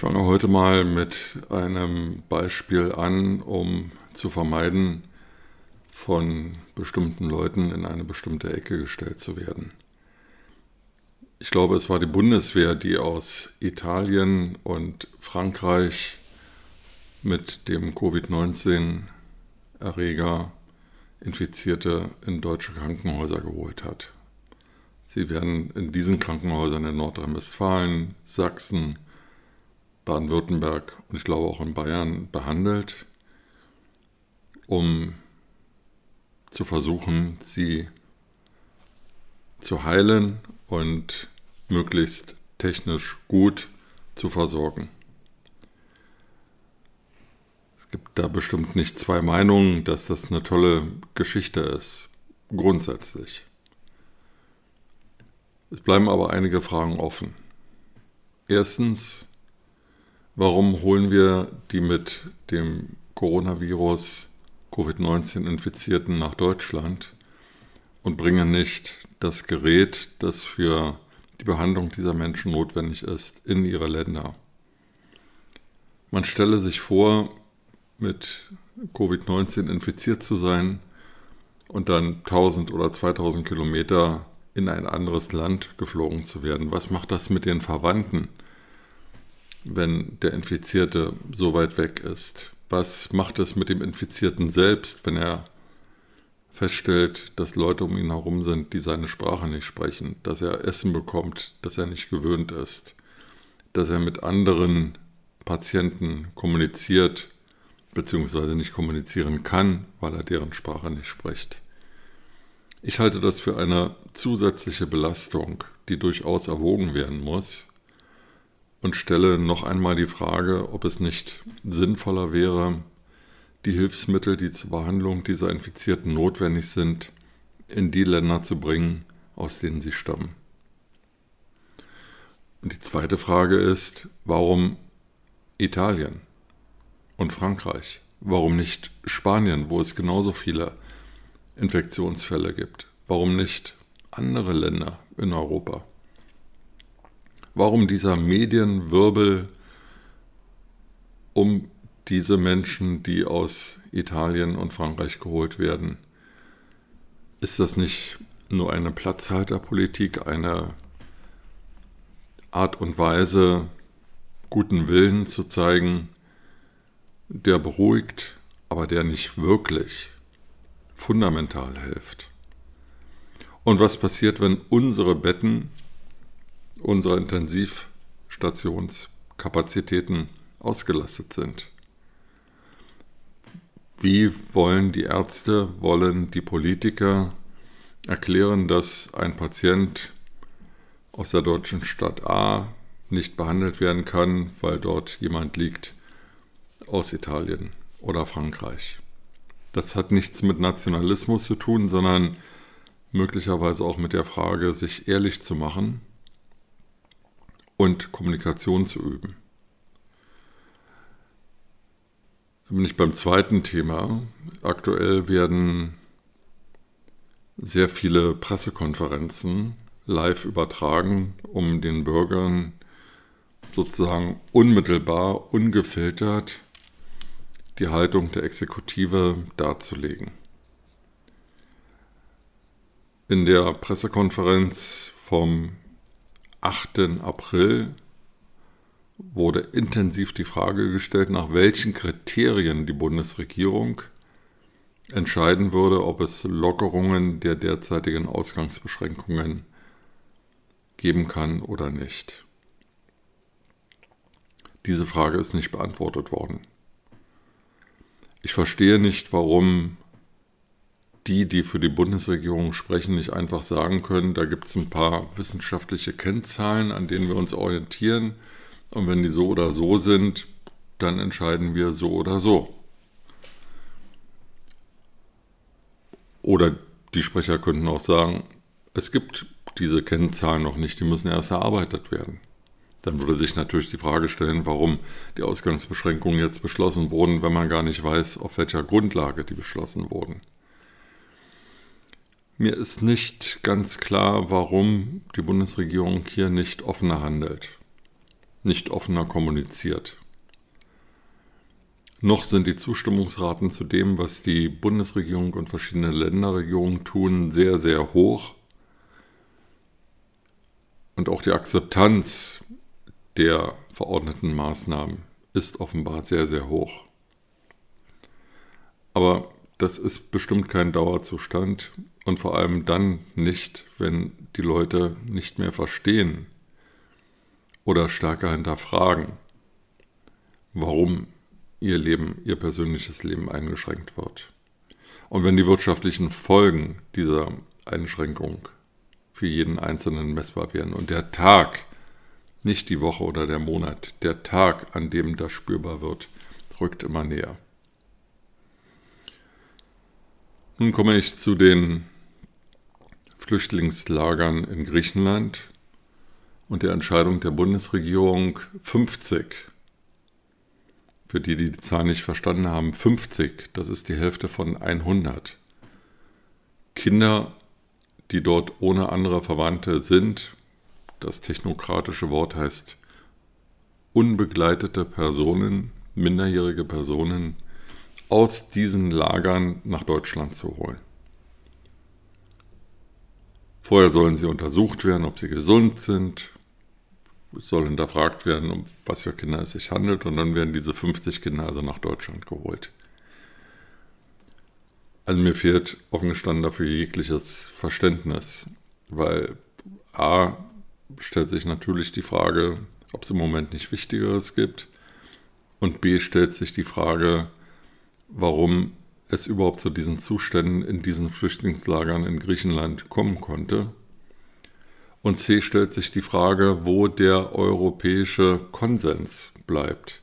Fange heute mal mit einem Beispiel an, um zu vermeiden, von bestimmten Leuten in eine bestimmte Ecke gestellt zu werden. Ich glaube, es war die Bundeswehr, die aus Italien und Frankreich mit dem Covid-19-Erreger Infizierte in deutsche Krankenhäuser geholt hat. Sie werden in diesen Krankenhäusern in Nordrhein-Westfalen, Sachsen, Baden-Württemberg und ich glaube auch in Bayern behandelt, um zu versuchen, sie zu heilen und möglichst technisch gut zu versorgen. Es gibt da bestimmt nicht zwei Meinungen, dass das eine tolle Geschichte ist, grundsätzlich. Es bleiben aber einige Fragen offen. Erstens, Warum holen wir die mit dem Coronavirus Covid-19 Infizierten nach Deutschland und bringen nicht das Gerät, das für die Behandlung dieser Menschen notwendig ist, in ihre Länder? Man stelle sich vor, mit Covid-19 infiziert zu sein und dann 1000 oder 2000 Kilometer in ein anderes Land geflogen zu werden. Was macht das mit den Verwandten? Wenn der Infizierte so weit weg ist? Was macht es mit dem Infizierten selbst, wenn er feststellt, dass Leute um ihn herum sind, die seine Sprache nicht sprechen, dass er Essen bekommt, das er nicht gewöhnt ist, dass er mit anderen Patienten kommuniziert, beziehungsweise nicht kommunizieren kann, weil er deren Sprache nicht spricht. Ich halte das für eine zusätzliche Belastung, die durchaus erwogen werden muss, und stelle noch einmal die Frage, ob es nicht sinnvoller wäre, die Hilfsmittel, die zur Behandlung dieser Infizierten notwendig sind, in die Länder zu bringen, aus denen sie stammen. Und die zweite Frage ist, warum Italien und Frankreich? Warum nicht Spanien, wo es genauso viele Infektionsfälle gibt? Warum nicht andere Länder in Europa? Warum dieser Medienwirbel um diese Menschen, die aus Italien und Frankreich geholt werden? Ist das nicht nur eine Platzhalterpolitik, eine Art und Weise, guten Willen zu zeigen, der beruhigt, aber der nicht wirklich fundamental hilft? Und was passiert, wenn unsere Betten unserer Intensivstationskapazitäten ausgelastet sind. Wie wollen die Ärzte, wollen die Politiker erklären, dass ein Patient aus der deutschen Stadt A nicht behandelt werden kann, weil dort jemand liegt aus Italien oder Frankreich. Das hat nichts mit Nationalismus zu tun, sondern möglicherweise auch mit der Frage, sich ehrlich zu machen und Kommunikation zu üben. Da bin ich beim zweiten Thema. Aktuell werden sehr viele Pressekonferenzen live übertragen, um den Bürgern sozusagen unmittelbar, ungefiltert die Haltung der Exekutive darzulegen. In der Pressekonferenz vom 8. April wurde intensiv die Frage gestellt, nach welchen Kriterien die Bundesregierung entscheiden würde, ob es Lockerungen der derzeitigen Ausgangsbeschränkungen geben kann oder nicht. Diese Frage ist nicht beantwortet worden. Ich verstehe nicht, warum die, die für die Bundesregierung sprechen, nicht einfach sagen können, da gibt es ein paar wissenschaftliche Kennzahlen, an denen wir uns orientieren. Und wenn die so oder so sind, dann entscheiden wir so oder so. Oder die Sprecher könnten auch sagen, es gibt diese Kennzahlen noch nicht, die müssen erst erarbeitet werden. Dann würde sich natürlich die Frage stellen, warum die Ausgangsbeschränkungen jetzt beschlossen wurden, wenn man gar nicht weiß, auf welcher Grundlage die beschlossen wurden. Mir ist nicht ganz klar, warum die Bundesregierung hier nicht offener handelt, nicht offener kommuniziert. Noch sind die Zustimmungsraten zu dem, was die Bundesregierung und verschiedene Länderregierungen tun, sehr, sehr hoch. Und auch die Akzeptanz der verordneten Maßnahmen ist offenbar sehr, sehr hoch. Aber das ist bestimmt kein Dauerzustand und vor allem dann nicht, wenn die Leute nicht mehr verstehen oder stärker hinterfragen, warum ihr Leben, ihr persönliches Leben eingeschränkt wird. Und wenn die wirtschaftlichen Folgen dieser Einschränkung für jeden Einzelnen messbar werden und der Tag, nicht die Woche oder der Monat, der Tag, an dem das spürbar wird, rückt immer näher. Nun komme ich zu den Flüchtlingslagern in Griechenland und der Entscheidung der Bundesregierung 50. Für die, die die Zahl nicht verstanden haben, 50, das ist die Hälfte von 100. Kinder, die dort ohne andere Verwandte sind, das technokratische Wort heißt unbegleitete Personen, minderjährige Personen, aus diesen Lagern nach Deutschland zu holen. Vorher sollen sie untersucht werden, ob sie gesund sind, soll hinterfragt werden, um was für Kinder es sich handelt, und dann werden diese 50 Kinder also nach Deutschland geholt. Also mir fehlt offen gestanden dafür jegliches Verständnis, weil a stellt sich natürlich die Frage, ob es im Moment nicht Wichtigeres gibt, und b stellt sich die Frage, warum es überhaupt zu diesen Zuständen in diesen Flüchtlingslagern in Griechenland kommen konnte. Und C stellt sich die Frage, wo der europäische Konsens bleibt.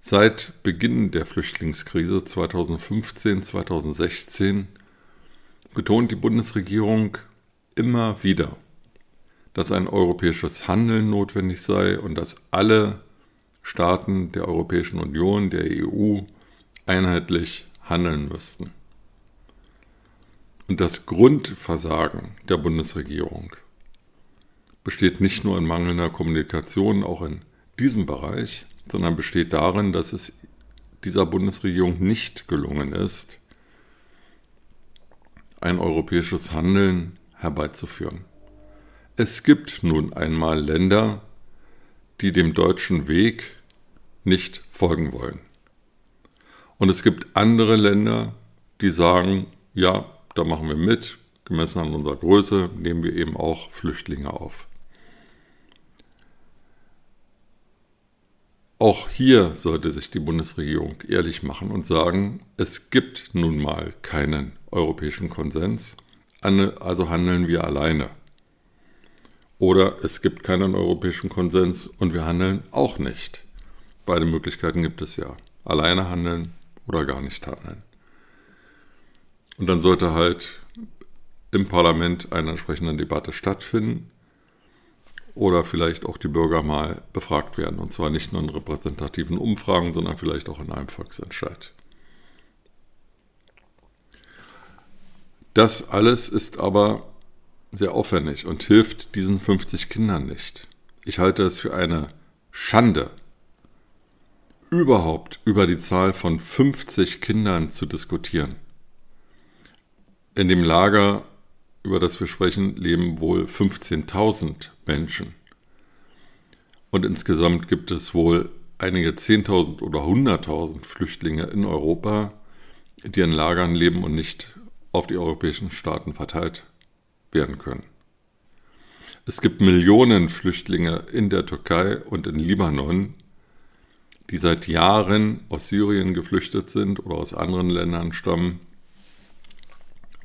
Seit Beginn der Flüchtlingskrise 2015, 2016 betont die Bundesregierung immer wieder, dass ein europäisches Handeln notwendig sei und dass alle Staaten der Europäischen Union, der EU, einheitlich handeln müssten. Und das Grundversagen der Bundesregierung besteht nicht nur in mangelnder Kommunikation, auch in diesem Bereich, sondern besteht darin, dass es dieser Bundesregierung nicht gelungen ist, ein europäisches Handeln herbeizuführen. Es gibt nun einmal Länder, die dem deutschen Weg nicht folgen wollen. Und es gibt andere Länder, die sagen, ja, da machen wir mit, gemessen an unserer Größe nehmen wir eben auch Flüchtlinge auf. Auch hier sollte sich die Bundesregierung ehrlich machen und sagen, es gibt nun mal keinen europäischen Konsens, also handeln wir alleine. Oder es gibt keinen europäischen Konsens und wir handeln auch nicht. Beide Möglichkeiten gibt es ja. Alleine handeln oder gar nicht handeln. Und dann sollte halt im Parlament eine entsprechende Debatte stattfinden oder vielleicht auch die Bürger mal befragt werden. Und zwar nicht nur in repräsentativen Umfragen, sondern vielleicht auch in einem Volksentscheid. Das alles ist aber sehr aufwendig und hilft diesen 50 Kindern nicht. Ich halte es für eine Schande, überhaupt über die Zahl von 50 Kindern zu diskutieren. In dem Lager, über das wir sprechen, leben wohl 15.000 Menschen. Und insgesamt gibt es wohl einige 10.000 oder 100.000 Flüchtlinge in Europa, die in Lagern leben und nicht auf die europäischen Staaten verteilt werden können. Es gibt Millionen Flüchtlinge in der Türkei und in Libanon, die seit Jahren aus Syrien geflüchtet sind oder aus anderen Ländern stammen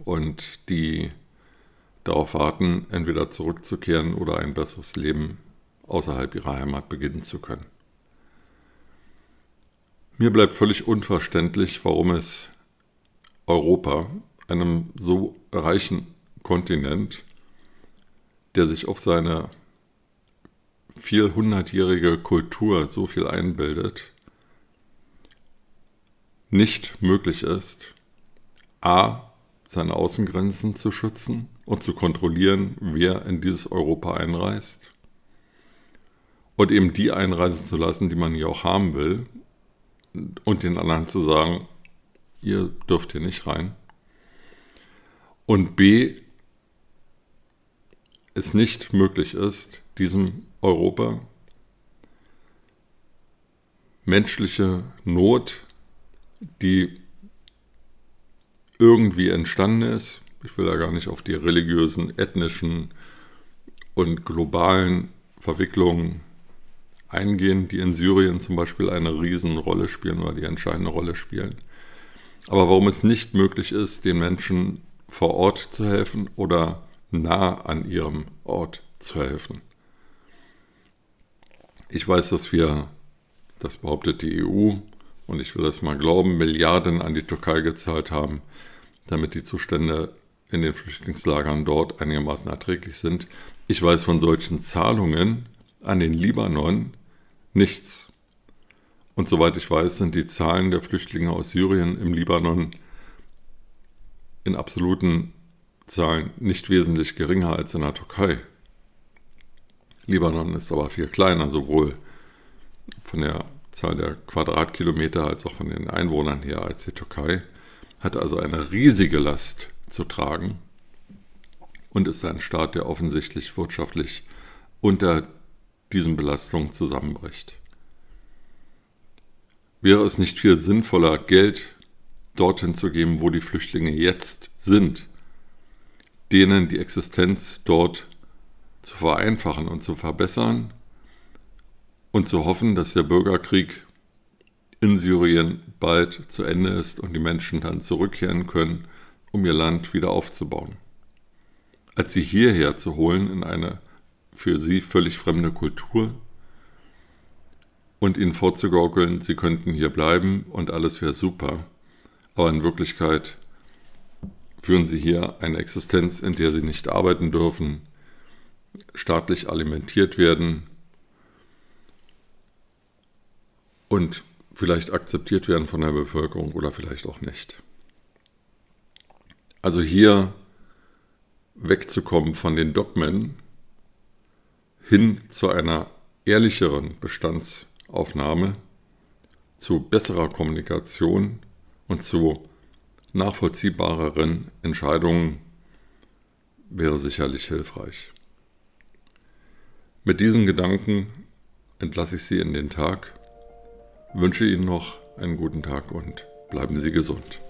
und die darauf warten, entweder zurückzukehren oder ein besseres Leben außerhalb ihrer Heimat beginnen zu können. Mir bleibt völlig unverständlich, warum es Europa, einem so reichen Kontinent, der sich auf seine vielhundertjährige Kultur so viel einbildet, nicht möglich ist, a. seine Außengrenzen zu schützen und zu kontrollieren, wer in dieses Europa einreist und eben die einreisen zu lassen, die man hier auch haben will und den anderen zu sagen, ihr dürft hier nicht rein. Und b. es nicht möglich ist, diesem Europa menschliche Not, die irgendwie entstanden ist, ich will da gar nicht auf die religiösen, ethnischen und globalen Verwicklungen eingehen, die in Syrien zum Beispiel eine Riesenrolle spielen oder die entscheidende Rolle spielen. Aber warum es nicht möglich ist, den Menschen vor Ort zu helfen oder nah an ihrem Ort zu helfen. Ich weiß, dass wir, das behauptet die EU, und ich will das mal glauben, Milliarden an die Türkei gezahlt haben, damit die Zustände in den Flüchtlingslagern dort einigermaßen erträglich sind. Ich weiß von solchen Zahlungen an den Libanon nichts. Und soweit ich weiß, sind die Zahlen der Flüchtlinge aus Syrien im Libanon in absoluten Zahlen nicht wesentlich geringer als in der Türkei. Libanon ist aber viel kleiner, sowohl von der Zahl der Quadratkilometer als auch von den Einwohnern her als die Türkei, hat also eine riesige Last zu tragen und ist ein Staat, der offensichtlich wirtschaftlich unter diesen Belastungen zusammenbricht. Wäre es nicht viel sinnvoller, Geld dorthin zu geben, wo die Flüchtlinge jetzt sind, denen die Existenz dort zu vereinfachen und zu verbessern und zu hoffen, dass der Bürgerkrieg in Syrien bald zu Ende ist und die Menschen dann zurückkehren können, um ihr Land wieder aufzubauen. Als sie hierher zu holen in eine für sie völlig fremde Kultur und ihnen vorzugaukeln, sie könnten hier bleiben und alles wäre super. Aber in Wirklichkeit führen sie hier eine Existenz, in der sie nicht arbeiten dürfen, staatlich alimentiert werden und vielleicht akzeptiert werden von der Bevölkerung oder vielleicht auch nicht. Also hier wegzukommen von den Dogmen hin zu einer ehrlicheren Bestandsaufnahme, zu besserer Kommunikation und zu nachvollziehbareren Entscheidungen wäre sicherlich hilfreich. Mit diesen Gedanken entlasse ich Sie in den Tag, wünsche Ihnen noch einen guten Tag und bleiben Sie gesund.